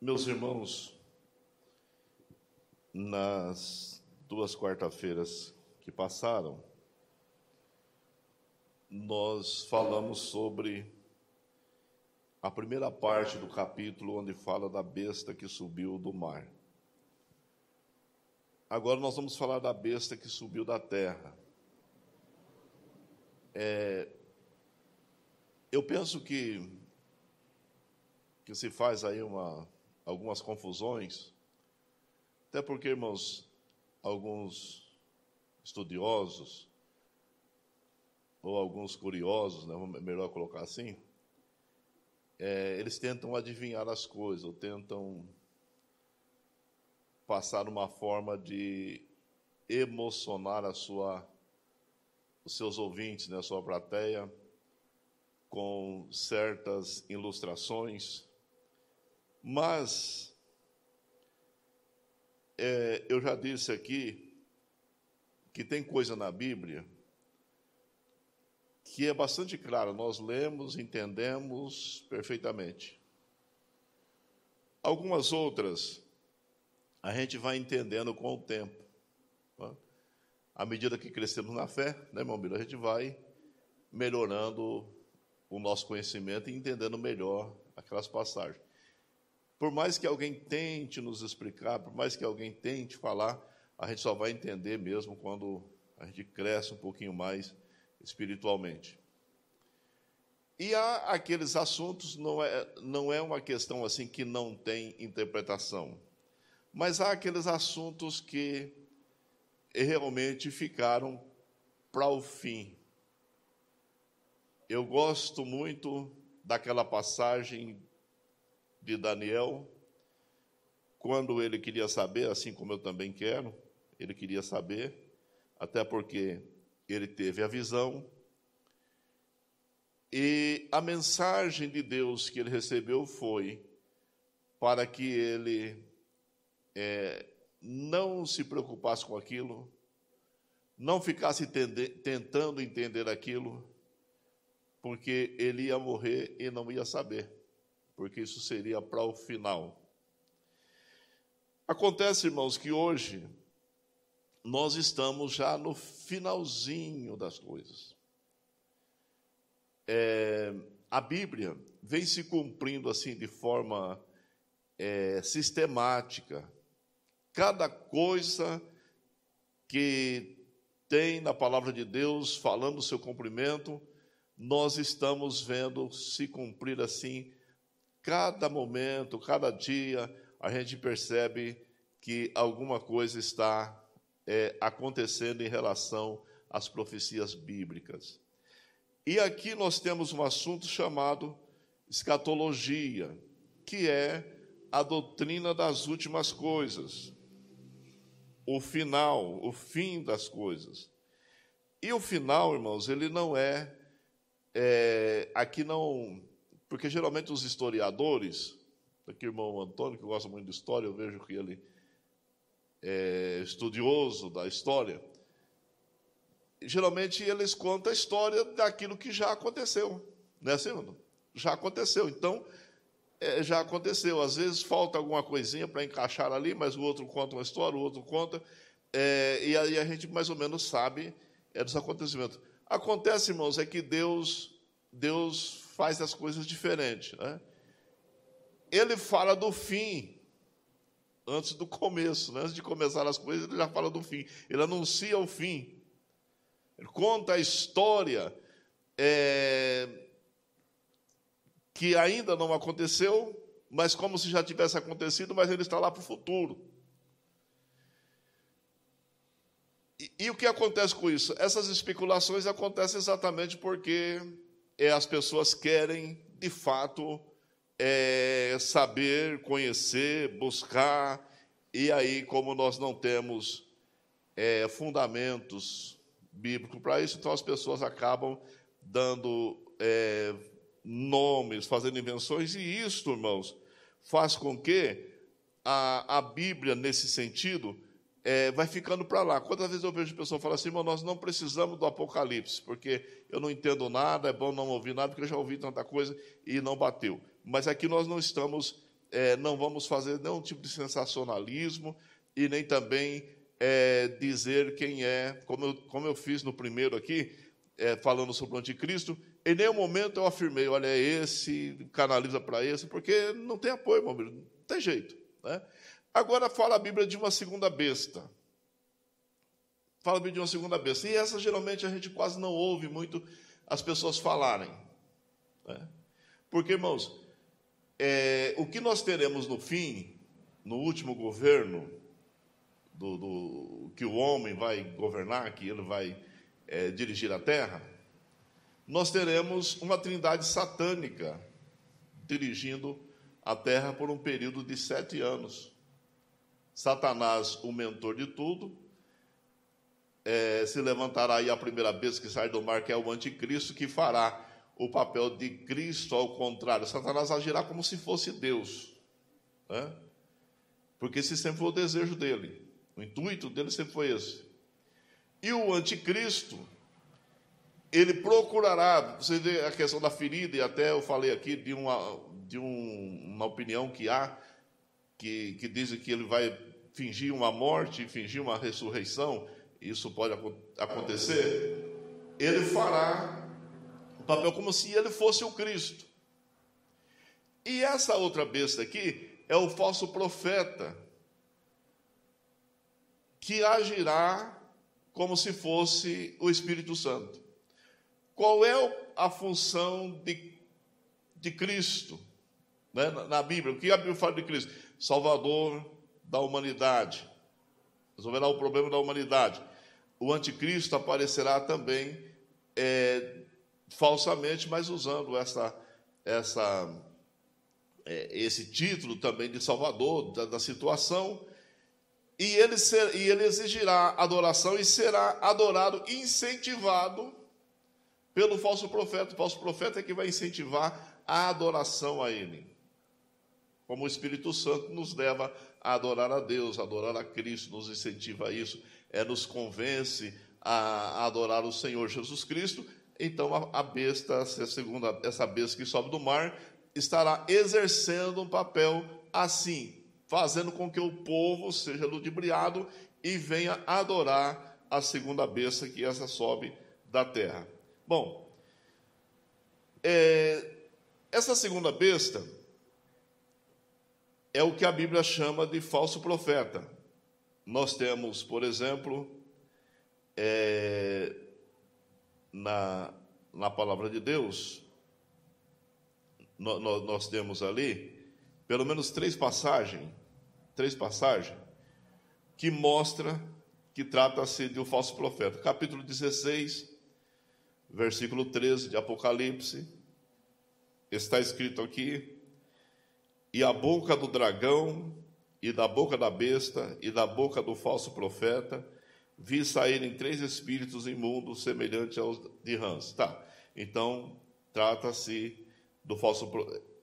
Meus irmãos, nas duas quarta-feiras que passaram, nós falamos sobre a primeira parte do capítulo onde fala da besta que subiu do mar. Agora nós vamos falar da besta que subiu da terra. É, eu penso que, que se faz aí uma, algumas confusões, até porque, irmãos, alguns estudiosos, ou alguns curiosos, né, melhor colocar assim, é, eles tentam adivinhar as coisas, ou tentam passar uma forma de emocionar a sua, os seus ouvintes, né, a sua plateia, com certas ilustrações, mas é, eu já disse aqui que tem coisa na Bíblia que é bastante clara, nós lemos, entendemos perfeitamente. Algumas outras a gente vai entendendo com o tempo. Tá? À medida que crescemos na fé, né, irmão Biro, a gente vai melhorando o nosso conhecimento e entendendo melhor aquelas passagens. Por mais que alguém tente nos explicar, por mais que alguém tente falar, a gente só vai entender mesmo quando a gente cresce um pouquinho mais espiritualmente. E há aqueles assuntos, não é, não é uma questão assim que não tem interpretação, mas há aqueles assuntos que realmente ficaram para o fim. Eu gosto muito daquela passagem de Daniel, quando ele queria saber, assim como eu também quero, ele queria saber, até porque ele teve a visão, e a mensagem de Deus que ele recebeu foi para que ele é, não se preocupasse com aquilo, não ficasse tentando entender aquilo, porque ele ia morrer e não ia saber, porque isso seria para o final. Acontece, irmãos, que hoje nós estamos já no finalzinho das coisas. É, a Bíblia vem se cumprindo assim de forma é, sistemática. Cada coisa que tem na palavra de Deus falando o seu cumprimento, nós estamos vendo se cumprir assim. Cada momento, cada dia, a gente percebe que alguma coisa está é, acontecendo em relação às profecias bíblicas. E aqui nós temos um assunto chamado escatologia, que é a doutrina das últimas coisas, o final, o fim das coisas. E o final, irmãos, ele não é, é aqui não, porque geralmente os historiadores, aqui o irmão Antônio, que gosta muito de história, eu vejo que ele é, estudioso da história, geralmente eles contam a história daquilo que já aconteceu, né, segundo? Já aconteceu. Então, é, já aconteceu. Às vezes falta alguma coisinha para encaixar ali, mas o outro conta uma história, o outro conta, é, e aí a gente mais ou menos sabe é, dos acontecimentos. Acontece, irmãos, é que Deus, Deus faz as coisas diferentes. Né? Ele fala do fim antes do começo, né? antes de começar as coisas, ele já fala do fim. Ele anuncia o fim. Ele conta a história é, que ainda não aconteceu, mas como se já tivesse acontecido, mas ele está lá para o futuro. E, e, o que acontece com isso? Essas especulações acontecem exatamente porque é, as pessoas querem, de fato, é, saber, conhecer, buscar, e aí, como nós não temos é, fundamentos bíblicos para isso, então as pessoas acabam dando é, nomes, fazendo invenções, e isso, irmãos, faz com que a, a Bíblia, nesse sentido, é, vai ficando para lá. Quantas vezes eu vejo pessoas falar assim, irmão, nós não precisamos do Apocalipse, porque eu não entendo nada, é bom não ouvir nada, porque eu já ouvi tanta coisa e não bateu mas aqui nós não estamos é, não vamos fazer nenhum tipo de sensacionalismo e nem também é, dizer quem é, como eu, como eu fiz no primeiro aqui, é, falando sobre o anticristo, em nenhum momento eu afirmei, olha, esse, canaliza para esse, porque não tem apoio, meu amigo, não tem jeito. Né? Agora fala a Bíblia de uma segunda besta. Fala a Bíblia de uma segunda besta. E essa geralmente a gente quase não ouve muito as pessoas falarem. Né? Porque, irmãos, é, o que nós teremos no fim, no último governo, do, do que o homem vai governar, que ele vai é, dirigir a terra, nós teremos uma trindade satânica dirigindo a terra por um período de sete anos. Satanás, o mentor de tudo, é, se levantará aí a primeira vez que sai do mar, que é o anticristo, que fará o papel de Cristo ao contrário. Satanás agirá como se fosse Deus, né? porque esse sempre foi o desejo dele, o intuito dele sempre foi esse. E o anticristo, ele procurará, você vê a questão da ferida, e até eu falei aqui de uma, de um, uma opinião que há, que, que dizem que ele vai fingir uma morte, fingir uma ressurreição, isso pode acontecer, ele fará o papel como se ele fosse o Cristo. E essa outra besta aqui é o falso profeta, que agirá como se fosse o Espírito Santo. Qual é a função de, de Cristo né, na Bíblia? O que a Bíblia fala de Cristo? Salvador da humanidade. Resolverá o problema da humanidade. O anticristo aparecerá também é, falsamente, mas usando essa, essa, é, esse título também de Salvador da, da situação e ele, ser, e ele exigirá adoração e será adorado, incentivado pelo falso profeta. O falso profeta é que vai incentivar a adoração a ele. Como o Espírito Santo nos leva a adorar a Deus, a adorar a Cristo, nos incentiva a isso, é, nos convence a, a adorar o Senhor Jesus Cristo. Então a, a besta, essa segunda, essa besta que sobe do mar, estará exercendo um papel assim, fazendo com que o povo seja ludibriado e venha adorar a segunda besta que essa sobe da terra. Bom, é, essa segunda besta é o que a Bíblia chama de falso profeta. Nós temos, por exemplo, é, na, na palavra de Deus, nós, nós temos ali pelo menos três passagens, três passagens, que mostra que trata-se de um falso profeta. Capítulo 16, versículo 13 de Apocalipse, está escrito aqui: E a boca do dragão, e da boca da besta, e da boca do falso profeta, vi saírem três espíritos imundos semelhantes aos de rãs. Tá, então trata-se do falso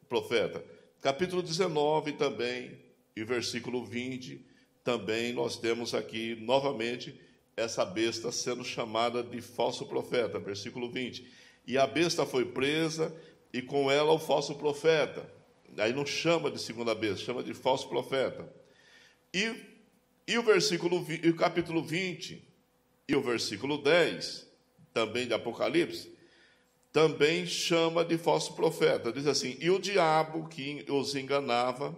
profeta. Capítulo 19 também, e versículo 20, também nós temos aqui novamente essa besta sendo chamada de falso profeta, versículo 20. E a besta foi presa, e com ela o falso profeta. Aí não chama de segunda besta, chama de falso profeta. E, e o versículo e o capítulo 20 e o versículo 10, também de Apocalipse, também chama de falso profeta. Diz assim: E o diabo que os enganava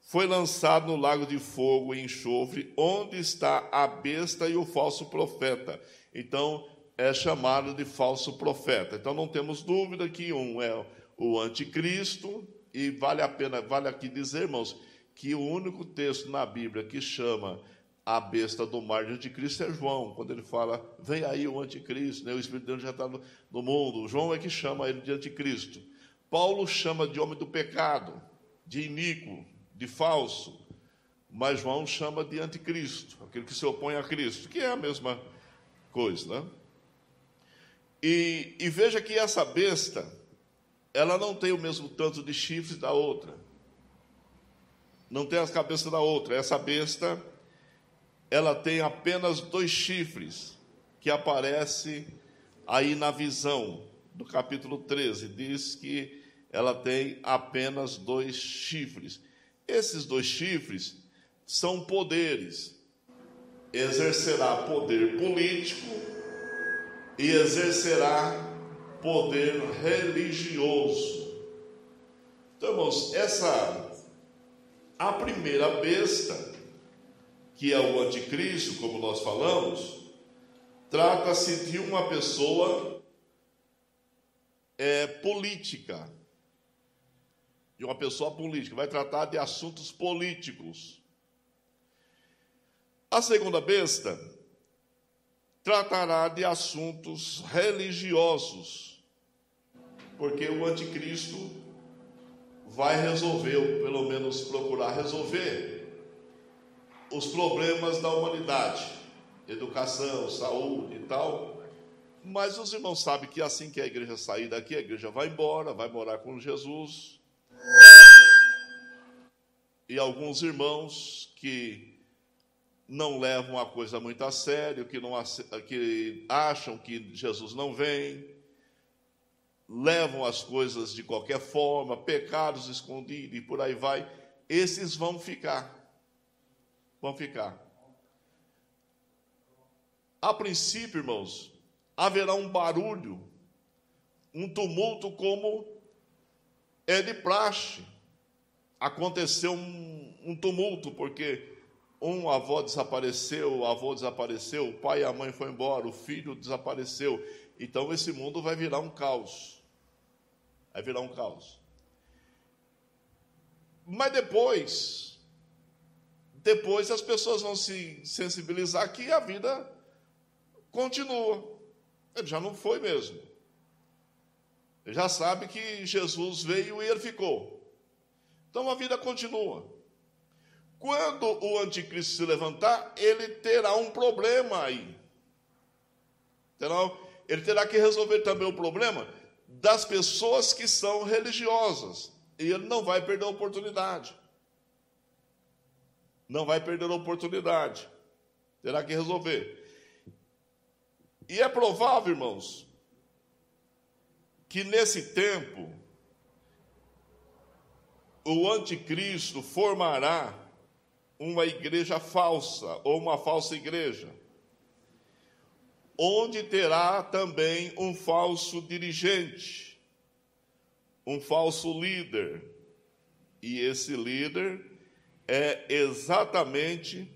foi lançado no lago de fogo e enxofre, onde está a besta e o falso profeta. Então, é chamado de falso profeta. Então, não temos dúvida que um é o anticristo, e vale a pena, vale aqui dizer, irmãos, que o único texto na Bíblia que chama a besta do mar de anticristo é João, quando ele fala, vem aí o anticristo, né? o Espírito de Deus já está no, no mundo. João é que chama ele de anticristo. Paulo chama de homem do pecado, de iníquo, de falso, mas João chama de anticristo, aquele que se opõe a Cristo, que é a mesma coisa, né? E, e veja que essa besta, ela não tem o mesmo tanto de chifres da outra, não tem as cabeças da outra. Essa besta ela tem apenas dois chifres, que aparece aí na visão do capítulo 13. Diz que ela tem apenas dois chifres. Esses dois chifres são poderes. Exercerá poder político e exercerá poder religioso. Então, irmãos, essa a primeira besta, que é o anticristo, como nós falamos, trata-se de uma pessoa é, política, de uma pessoa política, vai tratar de assuntos políticos. A segunda besta tratará de assuntos religiosos, porque o anticristo vai resolver, ou pelo menos procurar resolver, os problemas da humanidade, educação, saúde e tal. Mas os irmãos sabem que assim que a igreja sair daqui, a igreja vai embora, vai morar com Jesus. E alguns irmãos que não levam a coisa muito a sério, que, não, que acham que Jesus não vem, levam as coisas de qualquer forma, pecados escondidos e por aí vai, esses vão ficar. Vão ficar. A princípio, irmãos, haverá um barulho, um tumulto como é de praxe. Aconteceu um, um tumulto, porque um avó desapareceu, o avô desapareceu, o pai e a mãe foram embora, o filho desapareceu. Então esse mundo vai virar um caos. Vai virar um caos. Mas depois, depois as pessoas vão se sensibilizar que a vida continua. Ele já não foi mesmo. Ele já sabe que Jesus veio e ele ficou. Então a vida continua. Quando o anticristo se levantar, ele terá um problema aí. Ele terá que resolver também o problema das pessoas que são religiosas. E ele não vai perder a oportunidade. Não vai perder a oportunidade. Terá que resolver. E é provável, irmãos, que nesse tempo o anticristo formará uma igreja falsa ou uma falsa igreja, onde terá também um falso dirigente, um falso líder. E esse líder é exatamente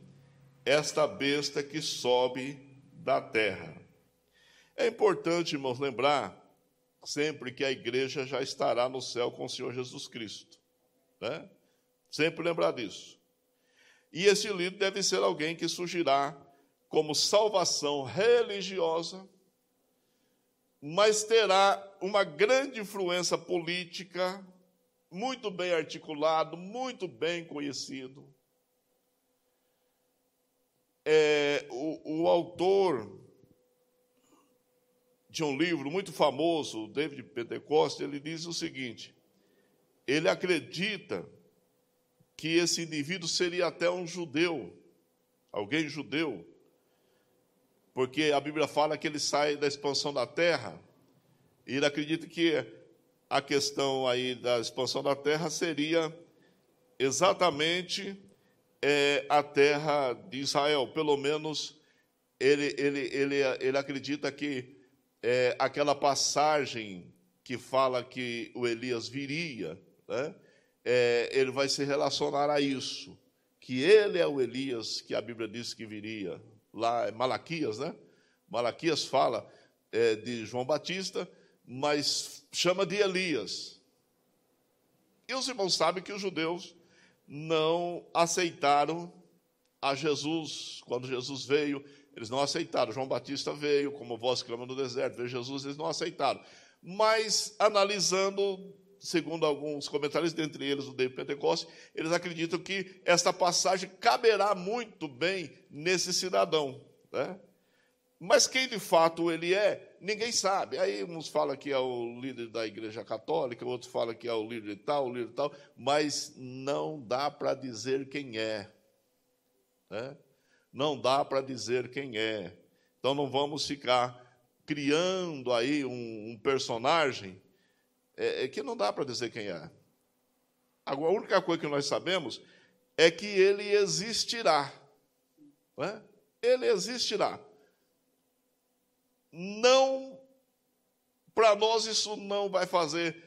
esta besta que sobe da terra. É importante, irmãos, lembrar sempre que a igreja já estará no céu com o Senhor Jesus Cristo. Né? Sempre lembrar disso. E esse líder deve ser alguém que surgirá como salvação religiosa, mas terá uma grande influência política, muito bem articulado, muito bem conhecido. É, o, o autor de um livro muito famoso, David Pentecoste, ele diz o seguinte: ele acredita que esse indivíduo seria até um judeu, alguém judeu, porque a Bíblia fala que ele sai da expansão da terra, e ele acredita que a questão aí da expansão da terra seria exatamente é, a terra de Israel, pelo menos ele, ele, ele, ele acredita que é, aquela passagem que fala que o Elias viria, né? é, ele vai se relacionar a isso, que ele é o Elias que a Bíblia diz que viria. Lá Malaquias, né? Malaquias fala é, de João Batista, mas chama de Elias. E os irmãos sabem que os judeus não aceitaram a Jesus quando Jesus veio, eles não aceitaram. João Batista veio, como voz clama no deserto, veio Jesus, eles não aceitaram. Mas analisando segundo alguns comentários, dentre eles o David Pentecoste, eles acreditam que esta passagem caberá muito bem nesse cidadão. Né? Mas quem de fato ele é, ninguém sabe. Aí uns falam que é o líder da igreja católica, outros falam que é o líder tal, o líder tal, mas não dá para dizer quem é. Né? Não dá para dizer quem é. Então não vamos ficar criando aí um, um personagem é, é que não dá para dizer quem é. Agora, a única coisa que nós sabemos é que ele existirá. É? Ele existirá. Não, para nós isso não vai fazer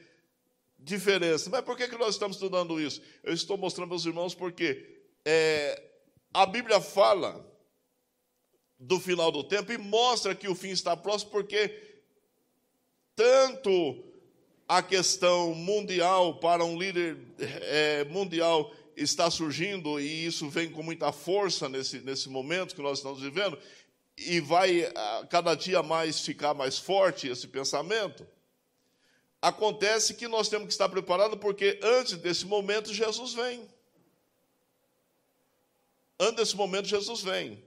diferença. Mas por que, que nós estamos estudando isso? Eu estou mostrando aos irmãos porque é, a Bíblia fala do final do tempo e mostra que o fim está próximo, porque tanto a questão mundial para um líder é, mundial está surgindo, e isso vem com muita força nesse, nesse momento que nós estamos vivendo, e vai cada dia mais ficar mais forte esse pensamento. Acontece que nós temos que estar preparados, porque antes desse momento Jesus vem. Antes desse momento Jesus vem.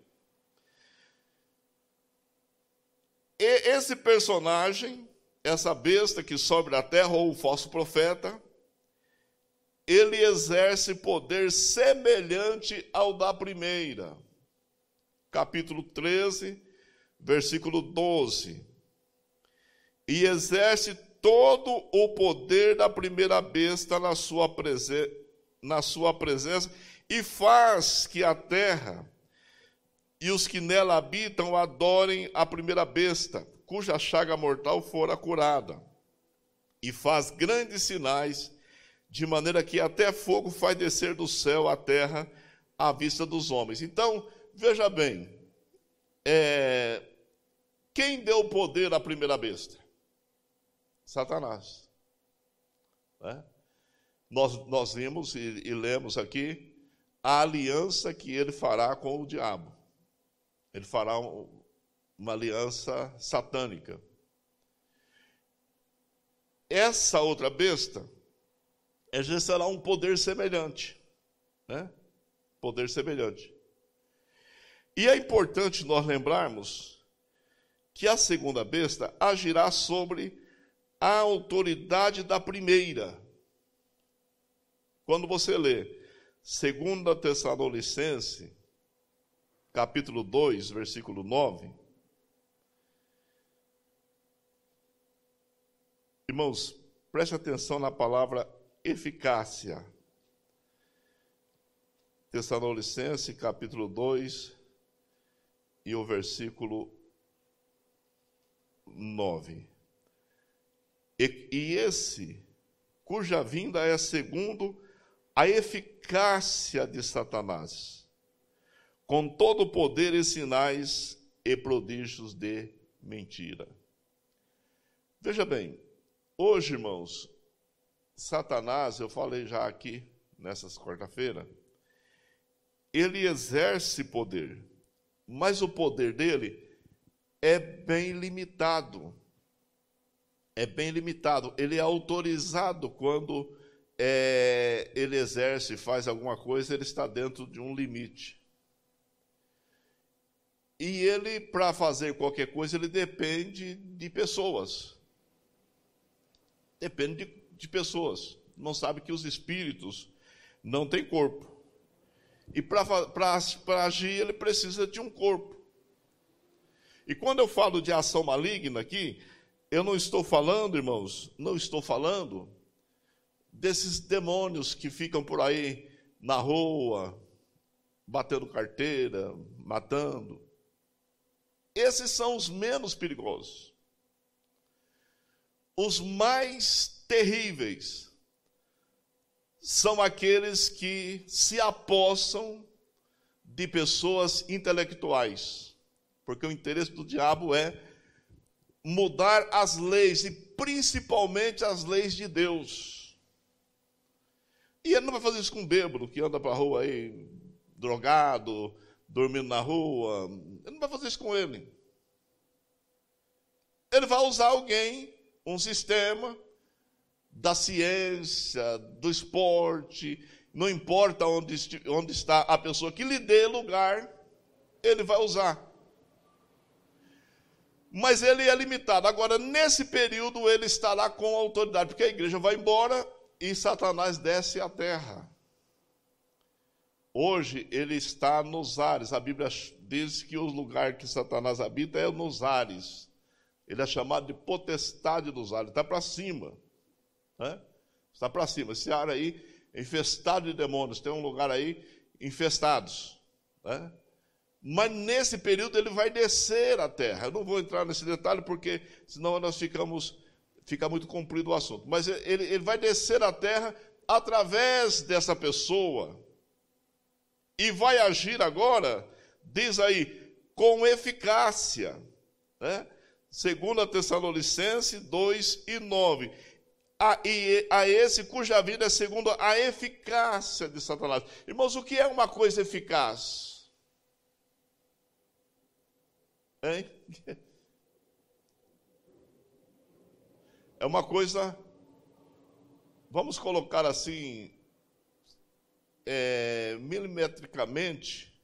E esse personagem, essa besta que sobe da terra, ou o falso profeta, ele exerce poder semelhante ao da primeira. Capítulo 13, versículo 12. E exerce todo o poder da primeira besta na sua, presen na sua presença e faz que a terra e os que nela habitam adorem a primeira besta, cuja chaga mortal fora curada. E faz grandes sinais, de maneira que até fogo faz descer do céu à terra à vista dos homens. Então, veja bem, é, quem deu poder à primeira besta? Satanás. Né? Nós, nós vimos e, e lemos aqui a aliança que ele fará com o diabo. Ele fará um, uma aliança satânica. Essa outra besta exercerá um poder semelhante. Né? Poder semelhante. E é importante nós lembrarmos que a segunda besta agirá sobre a autoridade da primeira. Quando você lê 2 Tessalonicense, capítulo 2, versículo 9, Irmãos, preste atenção na palavra eficácia. Tessalonicense, capítulo 2, e o versículo 9. E, e esse, cuja vinda é segundo a eficácia de Satanás, com todo o poder e sinais e prodígios de mentira. Veja bem, hoje, irmãos, Satanás, eu falei já aqui nessas quarta-feira, ele exerce poder, mas o poder dele é bem limitado é bem limitado. Ele é autorizado quando é, ele exerce, faz alguma coisa, ele está dentro de um limite. E ele, para fazer qualquer coisa, ele depende de pessoas. Depende de, de pessoas. Não sabe que os espíritos não têm corpo. E para agir, ele precisa de um corpo. E quando eu falo de ação maligna aqui, eu não estou falando, irmãos, não estou falando desses demônios que ficam por aí na rua, batendo carteira, matando. Esses são os menos perigosos. Os mais terríveis são aqueles que se apossam de pessoas intelectuais, porque o interesse do diabo é mudar as leis, e principalmente as leis de Deus. E ele não vai fazer isso com um bêbado que anda para a rua aí, drogado, dormindo na rua. Ele não vai fazer isso com ele. Ele vai usar alguém, um sistema da ciência, do esporte, não importa onde, onde está a pessoa que lhe dê lugar, ele vai usar mas ele é limitado. Agora, nesse período, ele estará com autoridade, porque a igreja vai embora e Satanás desce à terra. Hoje ele está nos ares. A Bíblia diz que o lugar que Satanás habita é nos ares. Ele é chamado de potestade dos ares. Está para cima. Né? Está para cima. Esse ar aí infestado de demônios. Tem um lugar aí, infestados. Né? Mas nesse período ele vai descer à terra. Eu não vou entrar nesse detalhe porque senão nós ficamos fica muito comprido o assunto. Mas ele, ele vai descer à terra através dessa pessoa e vai agir agora, diz aí, com eficácia. Né? Segundo a Tessalonicense 2 e 9 a, e, a esse cuja vida é segundo a eficácia de Satanás. Irmãos, o que é uma coisa eficaz? Hein? É uma coisa, vamos colocar assim, é, milimetricamente,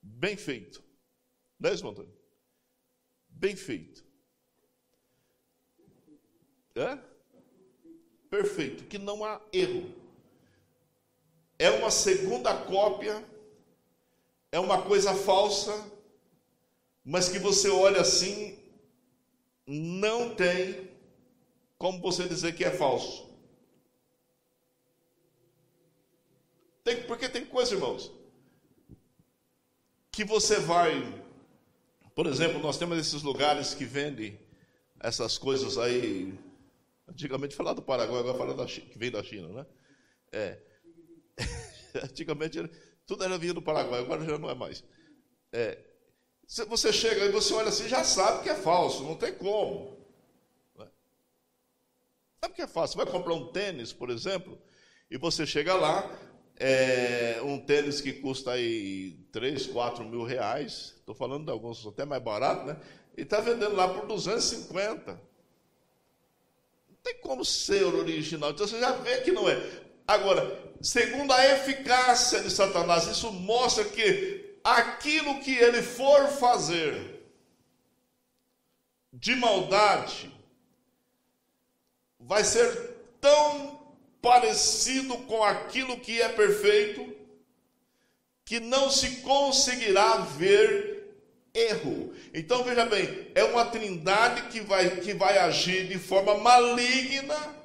bem feito. Não é isso, Antônio? Bem feito. É? perfeito, que não há erro. É uma segunda cópia, é uma coisa falsa, mas que você olha assim, não tem como você dizer que é falso. Tem, porque tem coisa, irmãos, que você vai, por exemplo, nós temos esses lugares que vendem essas coisas aí Antigamente falava do Paraguai, agora fala da China, que vem da China, né? É. Antigamente tudo era vinha do Paraguai, agora já não é mais. É. Você chega e você olha assim, já sabe que é falso, não tem como. Né? Sabe que é fácil? Vai comprar um tênis, por exemplo, e você chega lá, é, um tênis que custa aí 3, 4 mil reais, estou falando de alguns até mais barato, né? E está vendendo lá por 250 tem como ser original. Então você já vê que não é. Agora, segundo a eficácia de Satanás, isso mostra que aquilo que ele for fazer de maldade vai ser tão parecido com aquilo que é perfeito que não se conseguirá ver erro. Então veja bem, é uma trindade que vai, que vai agir de forma maligna,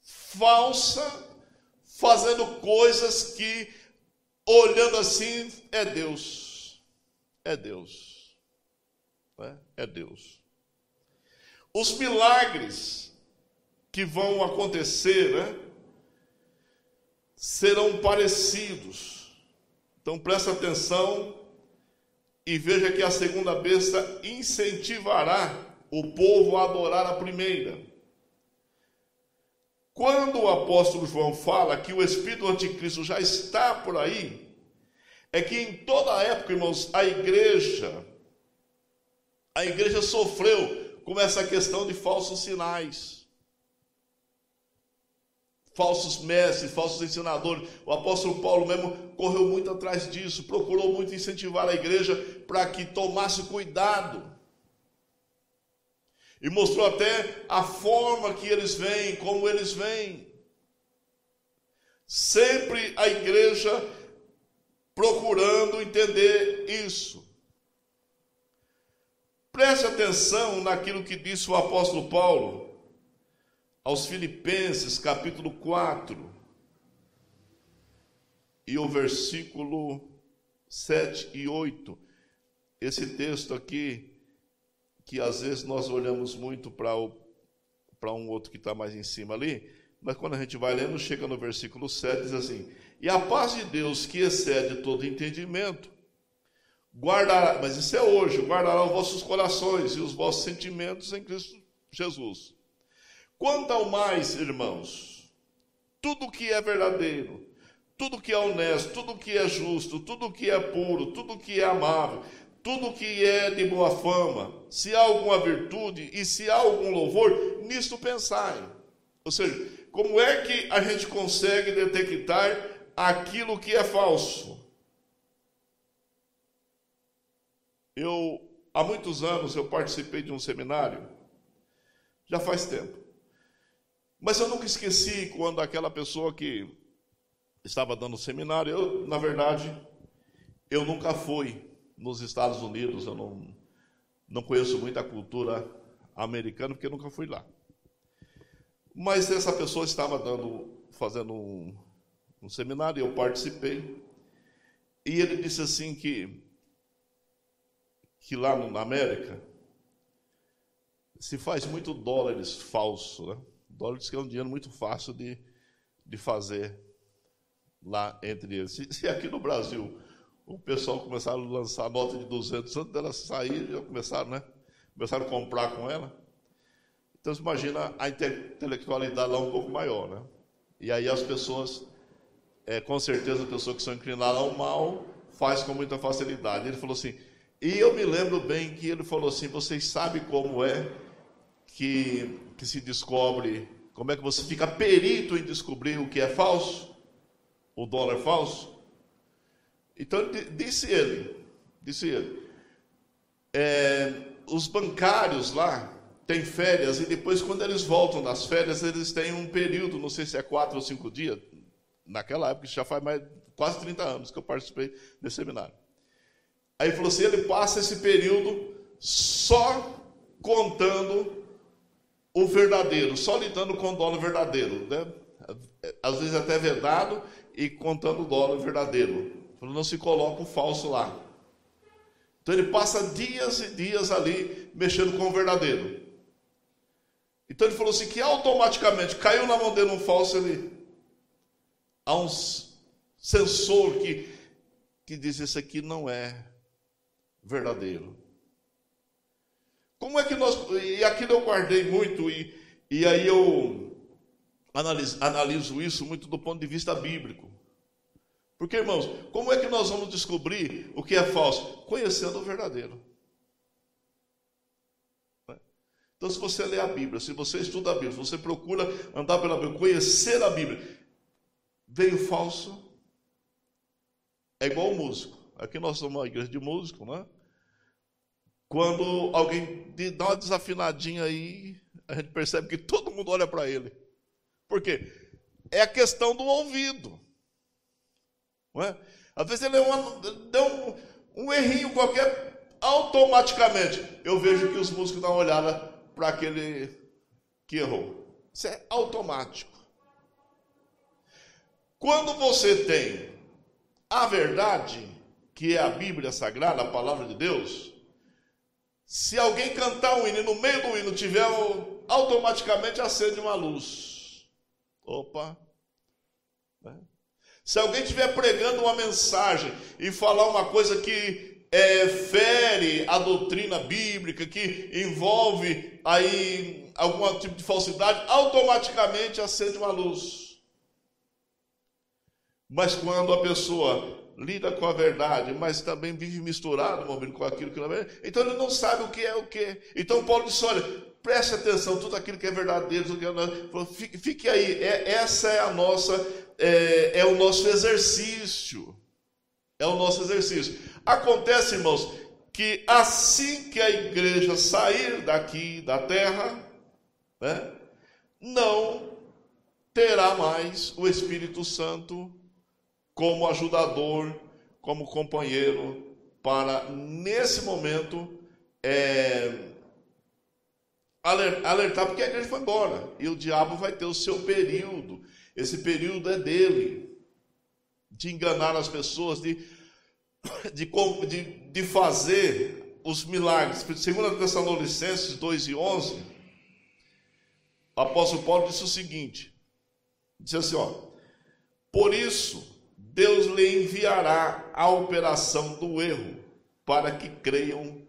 falsa, fazendo coisas que, olhando assim, é Deus. É Deus. É, é Deus. Os milagres que vão acontecer, né, serão parecidos. Então presta atenção e veja que a segunda besta incentivará o povo a adorar a primeira. Quando o apóstolo João fala que o espírito anticristo já está por aí, é que em toda a época, irmãos, a igreja, a igreja sofreu com essa questão de falsos sinais falsos mestres, falsos ensinadores. O apóstolo Paulo mesmo correu muito atrás disso, procurou muito incentivar a igreja para que tomasse cuidado. E mostrou até a forma que eles vêm, como eles vêm. Sempre a igreja procurando entender isso. Preste atenção naquilo que disse o apóstolo Paulo aos Filipenses, capítulo 4, e o versículo 7 e 8. Esse texto aqui, que às vezes nós olhamos muito para um outro que está mais em cima ali, mas quando a gente vai lendo, chega no versículo 7, diz assim: E a paz de Deus, que excede todo entendimento, guardará, mas isso é hoje, guardará os vossos corações e os vossos sentimentos em Cristo Jesus. Quanto ao mais, irmãos, tudo que é verdadeiro, tudo que é honesto, tudo que é justo, tudo que é puro, tudo que é amável, tudo que é de boa fama, se há alguma virtude e se há algum louvor, nisto pensai. Ou seja, como é que a gente consegue detectar aquilo que é falso? Eu, há muitos anos, eu participei de um seminário, já faz tempo. Mas eu nunca esqueci quando aquela pessoa que estava dando seminário, eu, na verdade, eu nunca fui nos Estados Unidos, eu não, não conheço muito a cultura americana, porque nunca fui lá. Mas essa pessoa estava dando, fazendo um, um seminário, eu participei, e ele disse assim que, que lá na América se faz muito dólares falso, né? Dólares que é um dinheiro muito fácil de, de fazer lá entre eles. E aqui no Brasil o pessoal começaram a lançar nota de 200, antes dela sair, já começaram, né? Começaram a comprar com ela. Então, imagina a intelectualidade lá um pouco maior, né? E aí as pessoas, é, com certeza, as pessoas que são inclinadas ao mal, faz com muita facilidade. Ele falou assim, e eu me lembro bem que ele falou assim, vocês sabem como é que, que se descobre, como é que você fica perito em descobrir o que é falso? O dólar falso? Então, disse ele, disse ele, é, os bancários lá têm férias e depois, quando eles voltam das férias, eles têm um período, não sei se é quatro ou cinco dias, naquela época, já faz mais quase 30 anos que eu participei desse seminário. Aí ele falou assim: ele passa esse período só contando o verdadeiro, só lidando com o dólar verdadeiro, né? às vezes até vedado e contando o dólar verdadeiro. Não se coloca o falso lá. Então ele passa dias e dias ali mexendo com o verdadeiro. Então ele falou assim que automaticamente caiu na mão dele um falso, ele há um sensor que, que diz isso aqui não é verdadeiro. Como é que nós. E aquilo eu guardei muito, e, e aí eu analiso, analiso isso muito do ponto de vista bíblico. Porque, irmãos, como é que nós vamos descobrir o que é falso? Conhecendo o verdadeiro. Então, se você lê a Bíblia, se você estuda a Bíblia, se você procura andar pela Bíblia, conhecer a Bíblia, veio falso, é igual o músico. Aqui nós somos uma igreja de músico, né? Quando alguém dá uma desafinadinha aí, a gente percebe que todo mundo olha para ele. Por quê? É a questão do ouvido. Não é? Às vezes ele deu um, um errinho qualquer, automaticamente eu vejo que os músicos dão uma olhada para aquele que errou. Isso é automático. Quando você tem a verdade, que é a Bíblia Sagrada, a palavra de Deus, se alguém cantar um hino e no meio do hino tiver, automaticamente acende uma luz. Opa! Né? Se alguém estiver pregando uma mensagem e falar uma coisa que é, fere a doutrina bíblica, que envolve aí algum tipo de falsidade, automaticamente acende uma luz. Mas quando a pessoa lida com a verdade, mas também vive misturado com aquilo que não é verdade, então ele não sabe o que é o que. Então Paulo disse: olha, preste atenção, tudo aquilo que é verdadeiro, tudo que é, fique, fique aí, é, essa é a nossa é, é o nosso exercício. É o nosso exercício. Acontece, irmãos, que assim que a igreja sair daqui da terra, né, não terá mais o Espírito Santo como ajudador, como companheiro, para nesse momento é, alertar, porque a igreja foi embora e o diabo vai ter o seu período esse período é dele, de enganar as pessoas, de, de, de, de fazer os milagres. Segundo Tessalonicenses 2 e 11, o apóstolo Paulo disse o seguinte, disse assim, ó, por isso Deus lhe enviará a operação do erro, para que creiam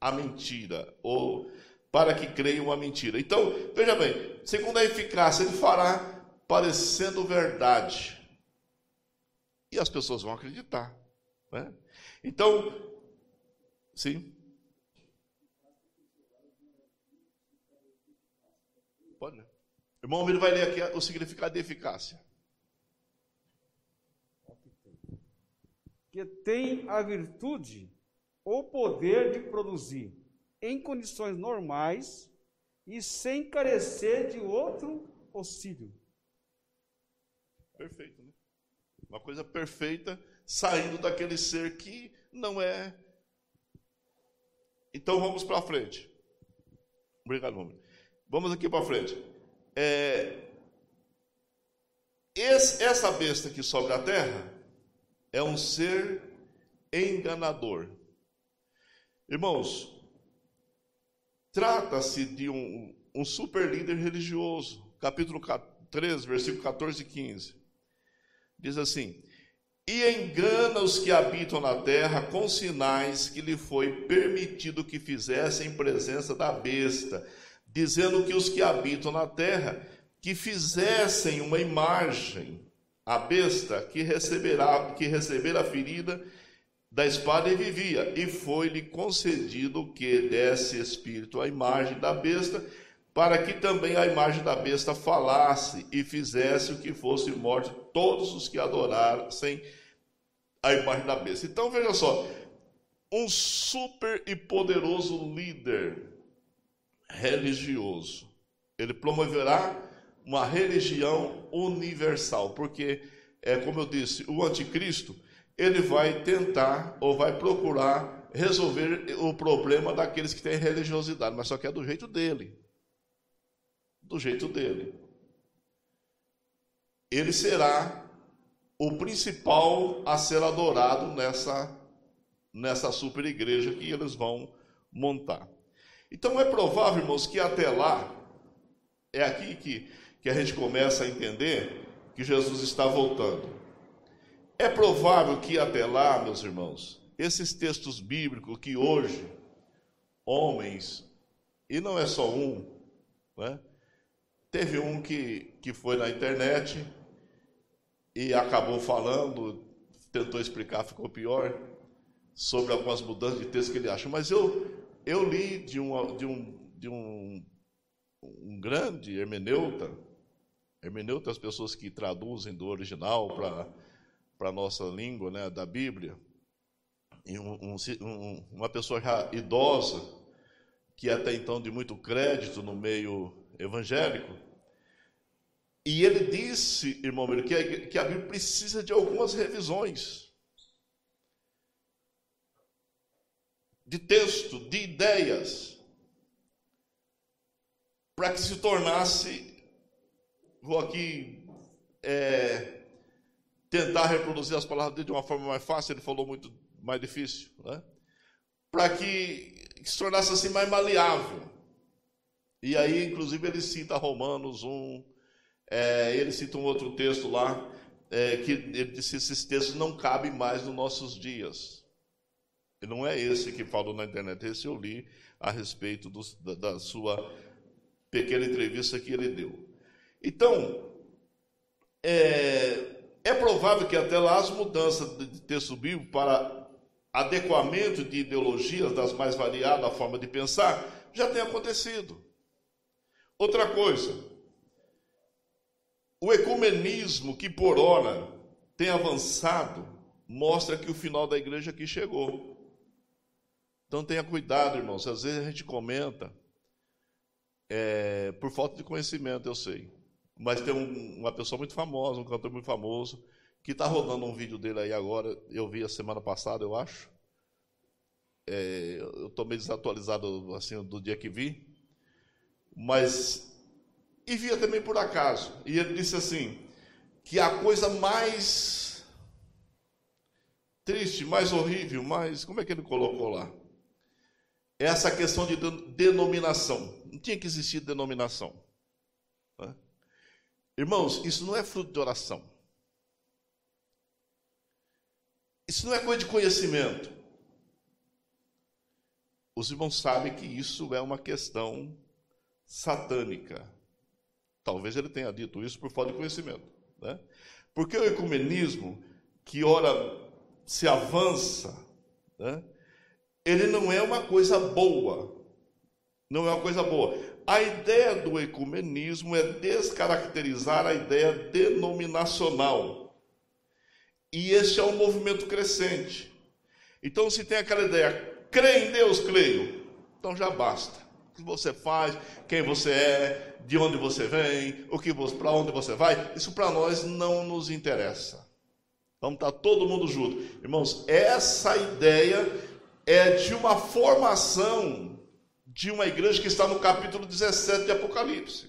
a mentira, ou para que creiam a mentira. Então, veja bem, segundo a eficácia, ele fará parecendo verdade. E as pessoas vão acreditar. Né? Então, sim. Pode ler. Irmão, ele vai ler aqui o significado de eficácia. Que tem a virtude ou poder de produzir em condições normais e sem carecer de outro auxílio. Perfeito, né? Uma coisa perfeita saindo daquele ser que não é. Então vamos para frente. Obrigado, homem. Vamos aqui para frente. é, esse, essa besta que sobe a terra é um ser enganador. Irmãos, trata-se de um, um super líder religioso. Capítulo 3, versículo 14 e 15. Diz assim: E engana os que habitam na terra com sinais que lhe foi permitido que fizessem em presença da besta, dizendo que os que habitam na terra que fizessem uma imagem à besta que receberá que receber a ferida da espada e vivia, e foi-lhe concedido que desse espírito à imagem da besta, para que também a imagem da besta falasse e fizesse o que fosse morte todos os que adorassem a imagem da besta. Então veja só, um super e poderoso líder religioso, ele promoverá uma religião universal, porque é como eu disse, o anticristo ele vai tentar ou vai procurar resolver o problema daqueles que têm religiosidade, mas só que é do jeito dele. Do jeito dele. Ele será o principal a ser adorado nessa nessa super igreja que eles vão montar. Então é provável, irmãos, que até lá é aqui que, que a gente começa a entender que Jesus está voltando. É provável que até lá, meus irmãos, esses textos bíblicos que hoje homens, e não é só um, né? teve um que, que foi na internet e acabou falando, tentou explicar, ficou pior, sobre algumas mudanças de texto que ele acha. Mas eu, eu li de, um, de, um, de um, um grande hermeneuta, hermeneuta, as pessoas que traduzem do original para a nossa língua, né, da Bíblia, e um, um, uma pessoa já idosa, que até então de muito crédito no meio evangélico, e ele disse, irmão meu, que a, que a Bíblia precisa de algumas revisões. De texto, de ideias, para que se tornasse, vou aqui é, tentar reproduzir as palavras dele de uma forma mais fácil, ele falou muito mais difícil, né? para que, se tornasse assim mais maleável. E aí, inclusive, ele cita Romanos 1, é, ele cita um outro texto lá, é, que ele disse esses textos não cabem mais nos nossos dias. E não é esse que falou na internet, esse eu li a respeito do, da, da sua pequena entrevista que ele deu. Então, é, é provável que até lá as mudanças de texto bíblico para adequamento de ideologias das mais variadas forma de pensar já tenha acontecido. Outra coisa, o ecumenismo que por hora tem avançado mostra que o final da igreja aqui chegou. Então tenha cuidado, irmãos. Às vezes a gente comenta é, por falta de conhecimento, eu sei. Mas tem um, uma pessoa muito famosa, um cantor muito famoso, que está rodando um vídeo dele aí agora. Eu vi a semana passada, eu acho. É, eu estou meio desatualizado assim do dia que vi. Mas. E via também por acaso. E ele disse assim: que a coisa mais triste, mais horrível, mais. Como é que ele colocou lá? É essa questão de denominação. Não tinha que existir denominação. Irmãos, isso não é fruto de oração. Isso não é coisa de conhecimento. Os irmãos sabem que isso é uma questão satânica. Talvez ele tenha dito isso por falta de conhecimento. Né? Porque o ecumenismo, que ora se avança, né? ele não é uma coisa boa. Não é uma coisa boa. A ideia do ecumenismo é descaracterizar a ideia denominacional. E esse é um movimento crescente. Então, se tem aquela ideia, crê em Deus, creio. Então já basta. O que você faz, quem você é, de onde você vem, o que para onde você vai, isso para nós não nos interessa. Vamos estar todo mundo junto. Irmãos, essa ideia é de uma formação de uma igreja que está no capítulo 17 de Apocalipse.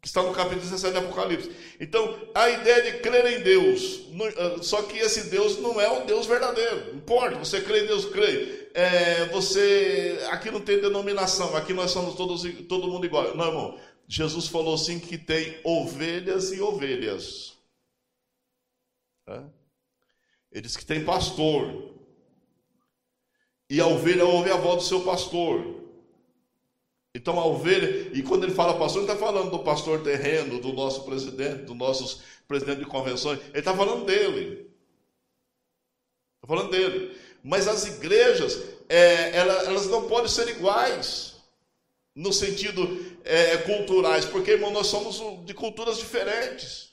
que está no capítulo 17 de Apocalipse. Então, a ideia de crer em Deus, ah, só que esse Deus não é o Deus verdadeiro. Não importa, você crê em Deus, crê. É, você, aqui não tem denominação, aqui nós somos todos, todo mundo igual. Não, irmão. Jesus falou assim que tem ovelhas e ovelhas. É? Ele disse que tem pastor. E a ovelha ouve a voz do seu pastor. Então a ovelha, e quando ele fala pastor, ele está falando do pastor terreno, do nosso presidente, do nossos presidente de convenções, ele está falando dele. Está falando dele. Mas as igrejas, é, elas não podem ser iguais no sentido é, culturais, porque irmão, nós somos de culturas diferentes.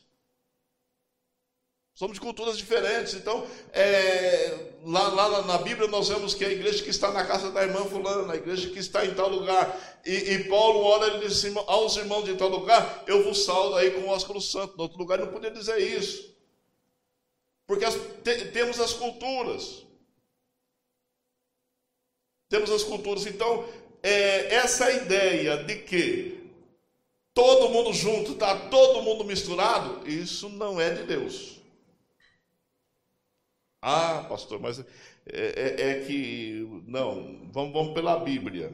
Somos de culturas diferentes. Então, é, lá, lá, na Bíblia nós vemos que a igreja que está na casa da irmã fulana, a igreja que está em tal lugar. E, e Paulo ora e diz assim, aos irmãos de tal lugar, eu vos saldo aí com o ósculo santo. No outro lugar não podia dizer isso. Porque as, te, temos as culturas. Temos as culturas. Então, é, essa ideia de que todo mundo junto, está todo mundo misturado, isso não é de Deus. Ah, pastor, mas é, é, é que. Não, vamos, vamos pela Bíblia.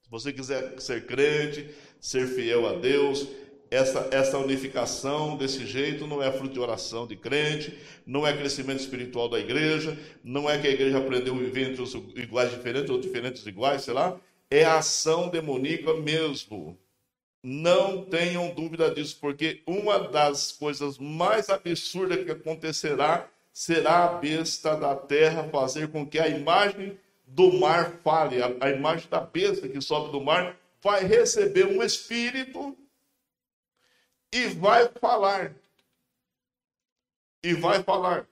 Se você quiser ser crente, ser fiel a Deus, essa, essa unificação desse jeito não é fruto de oração de crente, não é crescimento espiritual da igreja, não é que a igreja aprendeu a viver entre os iguais diferentes ou diferentes iguais, sei lá, é ação demoníaca mesmo. Não tenham dúvida disso, porque uma das coisas mais absurdas que acontecerá será a besta da terra fazer com que a imagem do mar fale, a, imagem da besta que sobe do mar vai receber um espírito e vai falar. E vai falar.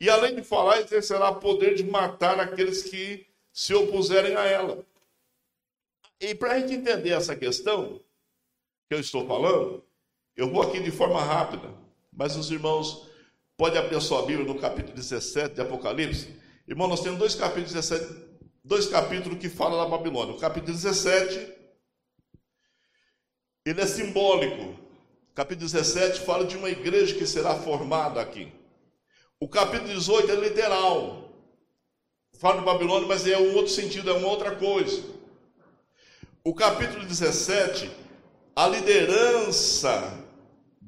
E além de falar, exercerá poder de matar aqueles que se opuserem a ela. E para a gente entender essa questão que eu estou falando, eu vou aqui de forma rápida, mas os irmãos Pode abrir a sua Bíblia no capítulo 17 de Apocalipse. Irmão, nós temos dois capítulos 17, dois capítulos que falam da Babilônia. O capítulo 17, ele é simbólico. O capítulo 17 fala de uma igreja que será formada aqui. O capítulo 18 é literal. Fala de Babilônia, mas é um outro sentido, é uma outra coisa. O capítulo 17, a liderança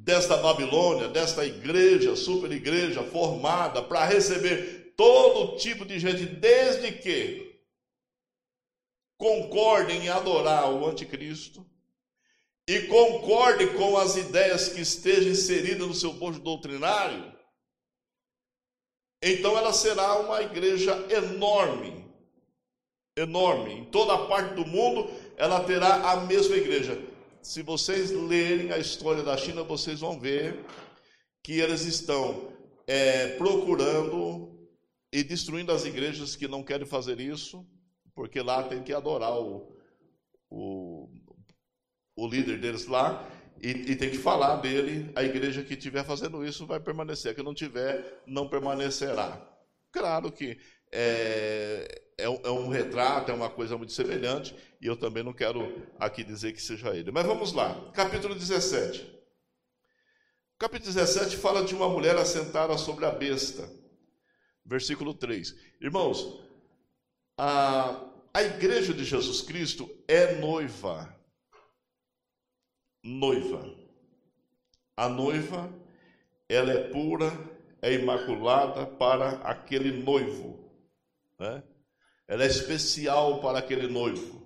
desta Babilônia, desta igreja, super igreja formada para receber todo tipo de gente, desde que concordem em adorar o anticristo e concordem com as ideias que estejam inseridas no seu bojo doutrinário, então ela será uma igreja enorme, enorme. Em toda a parte do mundo ela terá a mesma igreja se vocês lerem a história da China, vocês vão ver que eles estão é, procurando e destruindo as igrejas que não querem fazer isso, porque lá tem que adorar o, o, o líder deles lá e, e, tem que falar dele. A igreja que estiver fazendo isso vai permanecer, a que não tiver, não permanecerá. Claro que é, é, é, um retrato, é uma coisa muito semelhante, e eu também não quero aqui dizer que seja ele. Mas vamos lá, capítulo 17. O capítulo 17 fala de uma mulher assentada sobre a besta. Versículo 3. Irmãos, a, a igreja de Jesus Cristo é noiva. Noiva. A noiva, ela é pura, é imaculada para aquele noivo. Né? Ela é especial para aquele noivo.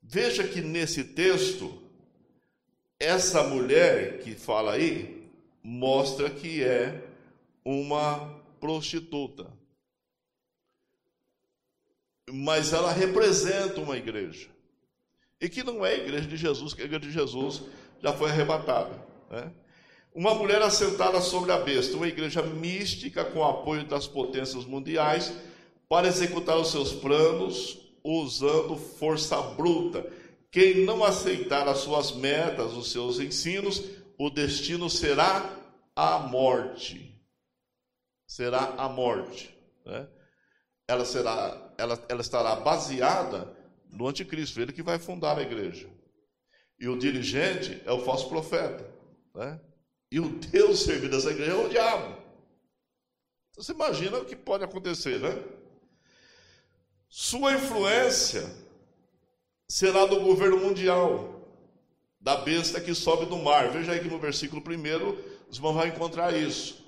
Veja que nesse texto, essa mulher que fala aí, mostra que é uma prostituta. Mas ela representa uma igreja. E que não é a igreja de Jesus, que a igreja de Jesus já foi arrebatada. Né? Uma mulher assentada sobre a besta, uma igreja mística com apoio das potências mundiais para executar os seus planos usando força bruta. Quem não aceitar as suas metas, os seus ensinos, o destino será a morte. Será a morte. Né? Ela, será, ela, ela estará baseada no anticristo, ele que vai fundar a igreja. E o dirigente é o falso profeta. Né? E o Deus servido dessa igreja é o diabo. Então, você imagina o que pode acontecer, né? Sua influência será do governo mundial, da besta que sobe do mar. Veja aí que no versículo 1, os irmãos vão encontrar isso.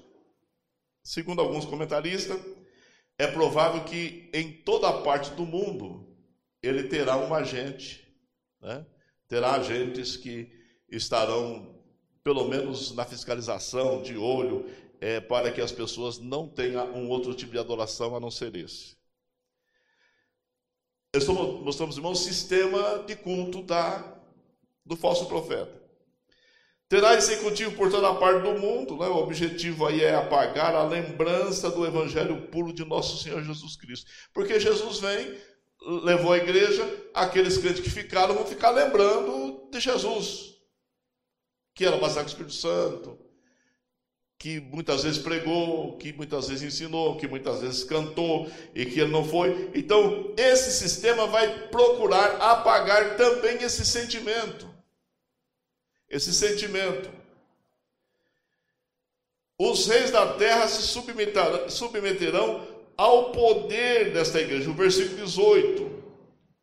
Segundo alguns comentaristas, é provável que em toda parte do mundo ele terá um agente, né? terá agentes que estarão, pelo menos na fiscalização, de olho, é, para que as pessoas não tenham um outro tipo de adoração a não ser esse. Estou mostrando, irmãos, o sistema de culto da, do falso profeta. Terá executivo por toda parte do mundo, né? o objetivo aí é apagar a lembrança do evangelho puro de nosso Senhor Jesus Cristo. Porque Jesus vem, levou a igreja, aqueles crentes que ficaram vão ficar lembrando de Jesus, que era batizado com o Espírito Santo, que muitas vezes pregou, que muitas vezes ensinou, que muitas vezes cantou e que ele não foi. Então, esse sistema vai procurar apagar também esse sentimento. Esse sentimento. Os reis da terra se submeterão ao poder desta igreja. O versículo 18.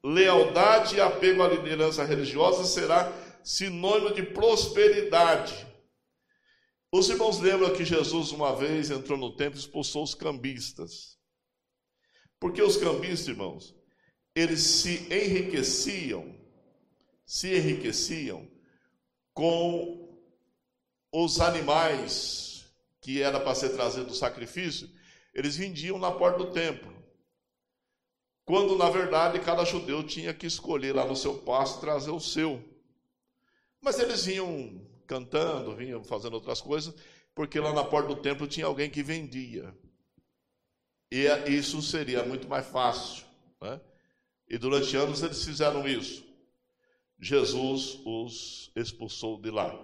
Lealdade e apego à liderança religiosa será sinônimo de prosperidade. Os irmãos lembram que Jesus uma vez entrou no templo e expulsou os cambistas. Porque os cambistas, irmãos, eles se enriqueciam, se enriqueciam com os animais que era para ser trazido do sacrifício, eles vendiam na porta do templo. Quando na verdade cada judeu tinha que escolher lá no seu pasto trazer o seu. Mas eles vinham cantando, vinham fazendo outras coisas, porque lá na porta do templo tinha alguém que vendia. E é, isso seria muito mais fácil. Né? E durante anos eles fizeram isso. Jesus os expulsou de lá.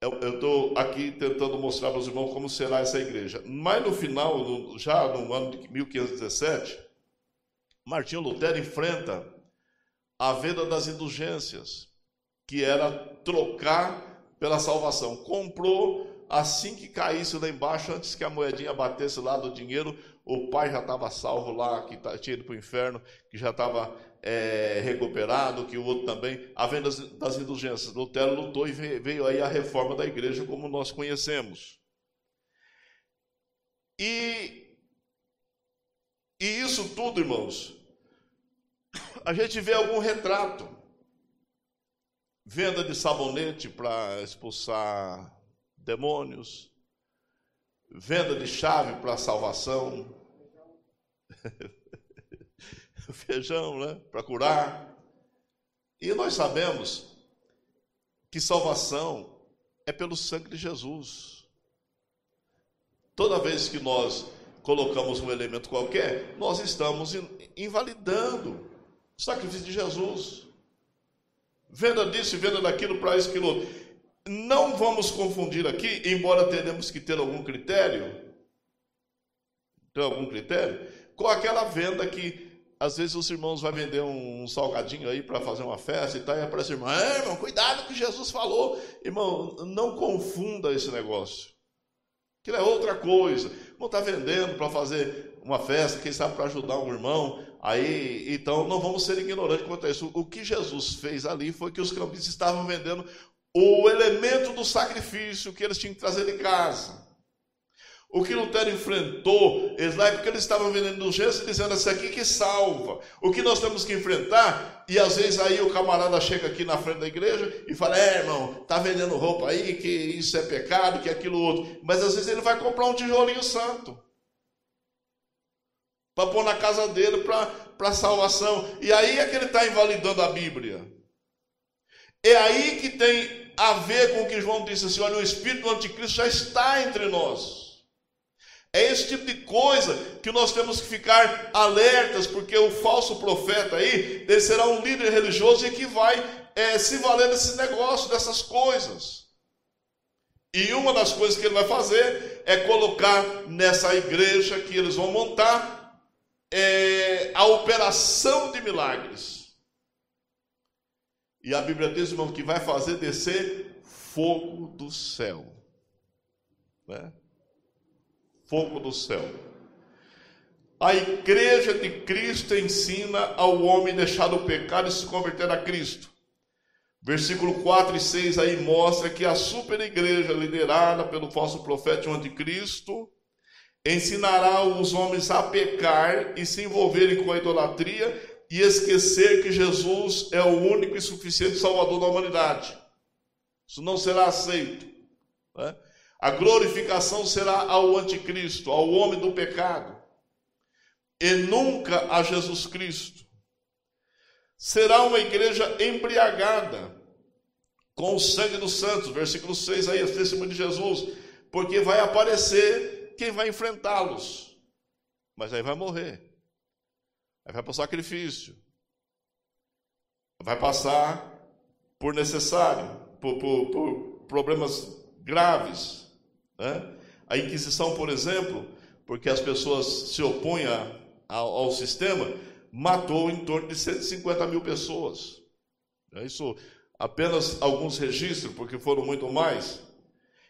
Eu estou aqui tentando mostrar para os irmãos como será essa igreja. Mas no final, já no ano de 1517, Martinho Lutero enfrenta a venda das indulgências que era trocar pela salvação. Comprou assim que caísse lá embaixo, antes que a moedinha batesse lá do dinheiro, o pai já estava salvo lá, que tá, tinha ido para o inferno, que já estava é, recuperado, que o outro também. A venda das, indulgências. Lutero lutou e veio aí a reforma da igreja, como nós conhecemos. E, e isso tudo, irmãos, a gente vê algum retrato venda de sabonete para expulsar demônios, venda de chave para salvação, feijão, né, para curar. E nós sabemos que salvação é pelo sangue de Jesus. Toda vez que nós colocamos um elemento qualquer, nós estamos invalidando o sacrifício de Jesus venda disso e venda daquilo para isso, aquilo outro. Não vamos confundir aqui, embora tenhamos que ter algum critério, ter algum critério, com aquela venda que às vezes os irmãos vão vender um salgadinho aí para fazer uma festa e tal, e aparece irmão, é, irmão, cuidado que Jesus falou. Irmão, não confunda esse negócio. Aquilo é outra coisa. O irmão está vendendo para fazer uma festa, quem sabe para ajudar um irmão. Aí, então, não vamos ser ignorantes quanto a isso. O que Jesus fez ali foi que os cambistas estavam vendendo o elemento do sacrifício que eles tinham que trazer de casa. O que Lutero enfrentou, eles lá é porque eles estavam vendendo indulgência dizendo assim aqui que salva. O que nós temos que enfrentar, e às vezes aí o camarada chega aqui na frente da igreja e fala, é irmão, tá vendendo roupa aí, que isso é pecado, que aquilo outro. Mas às vezes ele vai comprar um tijolinho santo para pôr na casa dele para salvação. E aí é que ele está invalidando a Bíblia. É aí que tem a ver com o que João disse assim: olha, o espírito do anticristo já está entre nós. É esse tipo de coisa que nós temos que ficar alertas, porque o falso profeta aí, ele será um líder religioso e que vai é, se valer desses negócios, dessas coisas. E uma das coisas que ele vai fazer é colocar nessa igreja que eles vão montar é, a operação de milagres. E a Bíblia diz, irmão, que vai fazer descer fogo do céu. Né? Fogo do céu. A igreja de Cristo ensina ao homem deixar o pecado e se converter a Cristo. Versículo 4 e 6 aí mostra que a super igreja liderada pelo falso profeta e o anticristo ensinará os homens a pecar e se envolverem com a idolatria e esquecer que Jesus é o único e suficiente Salvador da humanidade. Isso não será aceito. Né? A glorificação será ao anticristo, ao homem do pecado, e nunca a Jesus Cristo. Será uma igreja embriagada com o sangue dos santos, versículo 6 aí, a testemunho de Jesus, porque vai aparecer quem vai enfrentá-los, mas aí vai morrer. Aí vai para o sacrifício. Vai passar por necessário, por, por, por problemas graves. Né? A Inquisição, por exemplo, porque as pessoas se opõem ao, ao sistema, matou em torno de 150 mil pessoas. É isso apenas alguns registros, porque foram muito mais.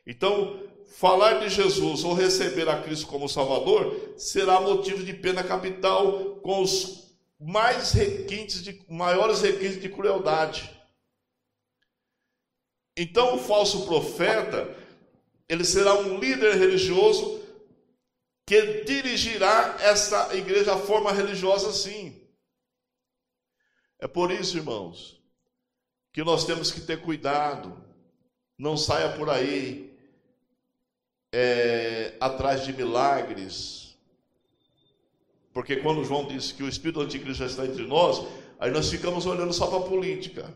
Então, falar de Jesus ou receber a Cristo como Salvador será motivo de pena capital com os mais requintes de maiores requintes de crueldade. Então o falso profeta, ele será um líder religioso que dirigirá essa igreja à forma religiosa sim. É por isso, irmãos, que nós temos que ter cuidado. Não saia por aí é, atrás de milagres. Porque quando João disse que o espírito anticristo já está entre nós, aí nós ficamos olhando só para a política.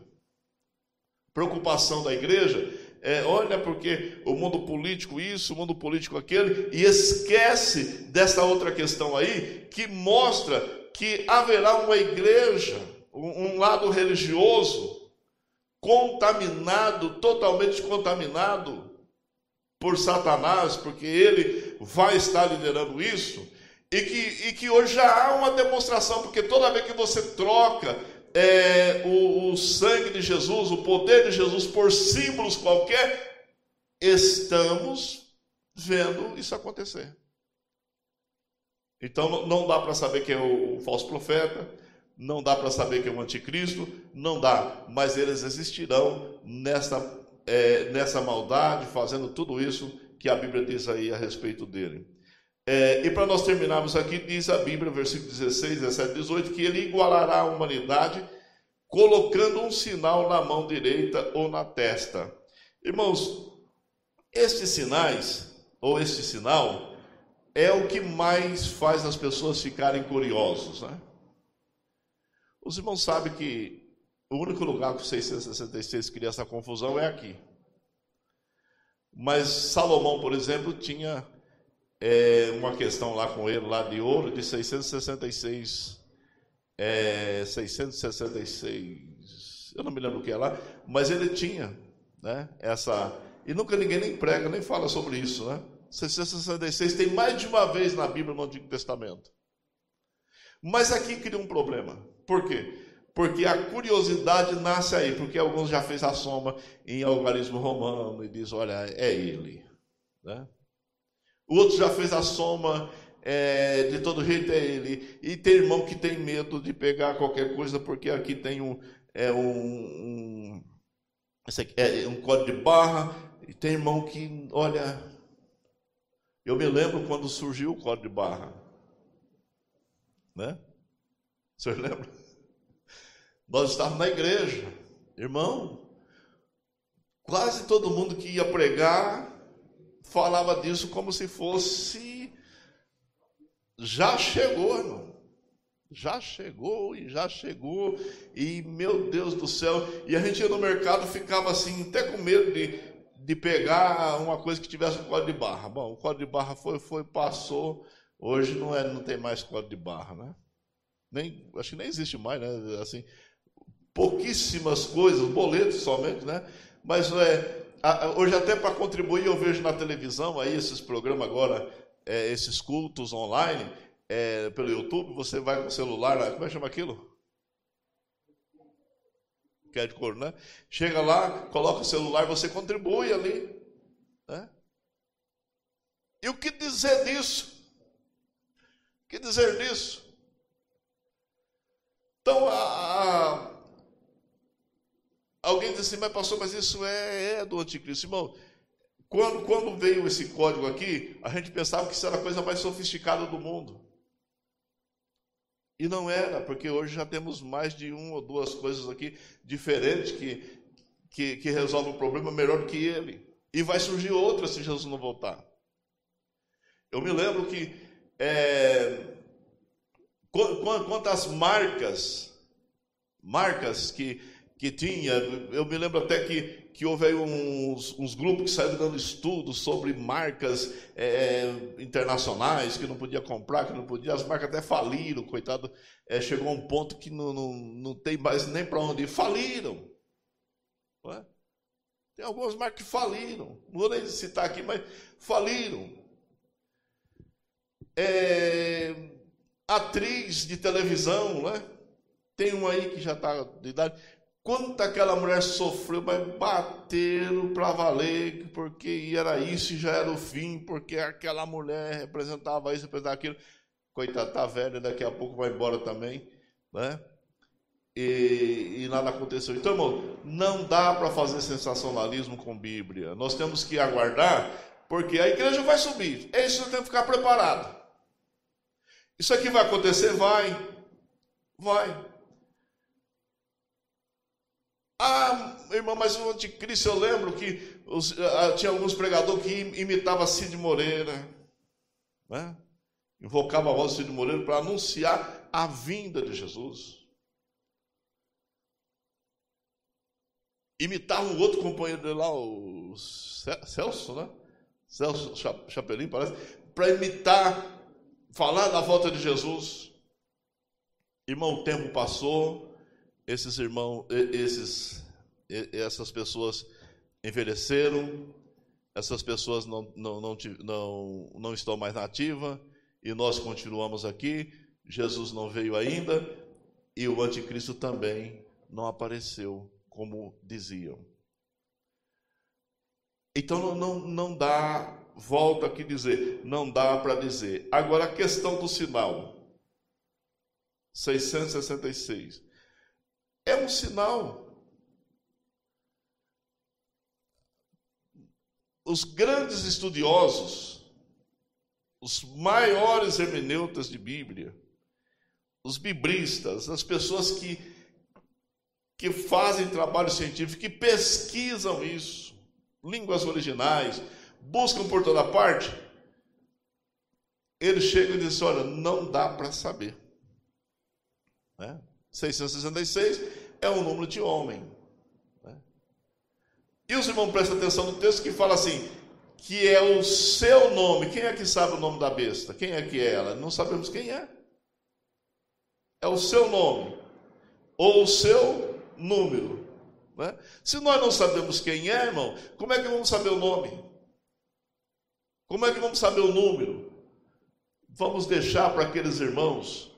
Preocupação da igreja é, olha, porque o mundo político isso, o mundo político aquele, e esquece dessa outra questão aí, que mostra que haverá uma igreja, um lado religioso, contaminado, totalmente contaminado, por Satanás, porque ele vai estar liderando isso, e que, e que hoje já há uma demonstração, porque toda vez que você troca é, o, o sangue de Jesus, o poder de Jesus por símbolos qualquer, estamos vendo isso acontecer. Então não dá para saber quem é o falso profeta, não dá para saber quem é o anticristo, não dá, mas eles existirão nessa é, nessa maldade, fazendo tudo isso que a Bíblia diz aí a respeito dele. É, e para nós terminarmos aqui, diz a Bíblia, versículo 16, 17, 18, que ele igualará a humanidade colocando um sinal na mão direita ou na testa. Irmãos, estes sinais, ou este sinal, é o que mais faz as pessoas ficarem curiosos, né? Os irmãos sabem que o único lugar que o 666 cria essa confusão é aqui. Mas Salomão, por exemplo, tinha é, uma questão lá com ele, lá de ouro, de 666. É, 666. Eu não me lembro o que é lá, mas ele tinha né, essa. E nunca ninguém nem prega, nem fala sobre isso, né? 666 tem mais de uma vez na Bíblia no Antigo Testamento. Mas aqui cria um problema. Por quê? Porque a curiosidade nasce aí, porque alguns já fez a soma em algarismo romano e diz, olha, é ele. Né? O outro já fez a soma, é, de todo jeito é ele. E tem irmão que tem medo de pegar qualquer coisa, porque aqui tem um, é, um, um, é um código de barra, e tem irmão que, olha, eu me lembro quando surgiu o código de barra. Né? Senhor lembra? Nós estávamos na igreja, irmão. Quase todo mundo que ia pregar falava disso como se fosse. Já chegou, irmão. Já chegou e já chegou, e meu Deus do céu. E a gente ia no mercado ficava assim, até com medo de, de pegar uma coisa que tivesse um código de barra. Bom, o código de barra foi, foi, passou. Hoje não, é, não tem mais código de barra, né? Nem, acho que nem existe mais, né? Assim, pouquíssimas coisas, boletos somente, né? Mas é, hoje até para contribuir eu vejo na televisão aí esses programas agora, é, esses cultos online, é, pelo YouTube, você vai com o celular, como é que chama aquilo? que é de couro, né? Chega lá, coloca o celular, você contribui ali. Né? E o que dizer disso? O que dizer disso? Então, a, a, alguém disse assim, mas pastor, mas isso é, é do anticristo. Irmão, quando, quando veio esse código aqui, a gente pensava que isso era a coisa mais sofisticada do mundo. E não era, porque hoje já temos mais de uma ou duas coisas aqui diferentes que, que, que resolvem o problema melhor do que ele. E vai surgir outras se Jesus não voltar. Eu me lembro que é, quantas marcas, marcas que, que tinha, eu me lembro até que, que houve aí uns, uns grupos que saíram dando estudos sobre marcas é, internacionais que não podia comprar, que não podia, as marcas até faliram, coitado, é, chegou a um ponto que não, não, não tem mais nem para onde ir, faliram. É? Tem algumas marcas que faliram, não vou nem citar aqui, mas faliram é, atriz de televisão, né? Tem uma aí que já está de idade. Quanto aquela mulher sofreu, mas bateram para valer, porque era isso e já era o fim, porque aquela mulher representava isso, representava aquilo. Coitada, tá velha, daqui a pouco vai embora também, né? E, e nada aconteceu. Então, irmão, não dá para fazer sensacionalismo com Bíblia. Nós temos que aguardar, porque a igreja vai subir. É isso que temos que ficar preparado. Isso aqui vai acontecer? Vai. Vai. Ah, irmão, mas o anticristo, eu lembro que os, ah, tinha alguns pregadores que imitavam Cid Moreira, né? invocava a voz de Cid Moreira para anunciar a vinda de Jesus. Imitava um outro companheiro dele lá, o Celso, né? Celso Chapelin, parece, para imitar falar da volta de Jesus. Irmão, o tempo passou, esses irmãos, esses, essas pessoas envelheceram, essas pessoas não, não, não, não, não estão mais na ativa, e nós continuamos aqui. Jesus não veio ainda, e o anticristo também não apareceu, como diziam. Então não, não, não dá volto aqui dizer, não dá para dizer. Agora a questão do sinal. 666. É um sinal. Os grandes estudiosos, os maiores hermeneutas de Bíblia, os biblistas, as pessoas que, que fazem trabalho científico, que pesquisam isso, línguas originais, buscam por toda parte, ele chega e diz: Olha, não dá para saber. Né? 666 é o número de homem. Né? E os irmãos prestam atenção no texto que fala assim: que é o seu nome. Quem é que sabe o nome da besta? Quem é que é ela? Não sabemos quem é. É o seu nome, ou o seu número. Né? Se nós não sabemos quem é, irmão, como é que vamos saber o nome? Como é que vamos saber o número? Vamos deixar para aqueles irmãos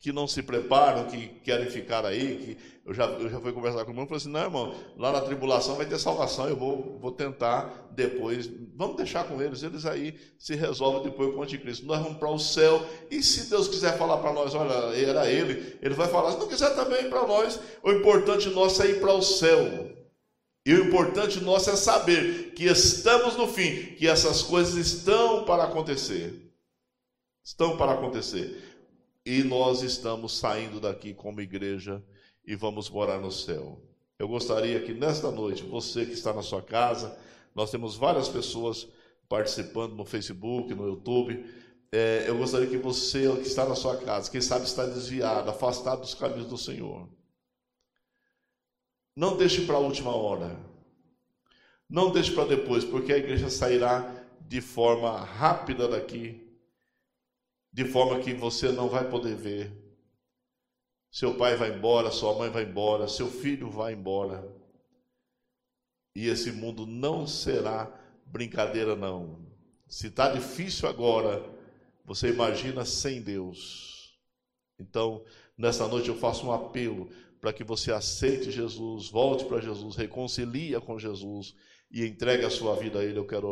que não se preparam, que querem ficar aí, que eu já, eu já fui conversar com o irmão e falei assim, não, irmão, lá na tribulação vai ter salvação, eu vou, vou tentar depois, vamos deixar com eles, eles aí se resolvem depois com o anticristo. Nós vamos para o céu, e se Deus quiser falar para nós, olha, era ele, ele vai falar, se não quiser também para nós, o importante nosso é ir para o céu. E o importante nosso é saber que estamos no fim, que essas coisas estão para acontecer. Estão para acontecer. E nós estamos saindo daqui como igreja e vamos morar no céu. Eu gostaria que nesta noite, você que está na sua casa, nós temos várias pessoas participando no Facebook, no YouTube. É, eu gostaria que você que está na sua casa, quem sabe está desviado, afastado dos caminhos do Senhor, não deixe para a última hora. Não deixe para depois, porque a igreja sairá de forma rápida daqui, de forma que você não vai poder ver. Seu pai vai embora, sua mãe vai embora, seu filho vai embora. E esse mundo não será brincadeira, não. Se está difícil agora, você imagina sem Deus. Então, nessa noite eu faço um apelo para que você aceite Jesus, volte para Jesus, reconcilia com Jesus e entregue a sua vida a Ele. Eu quero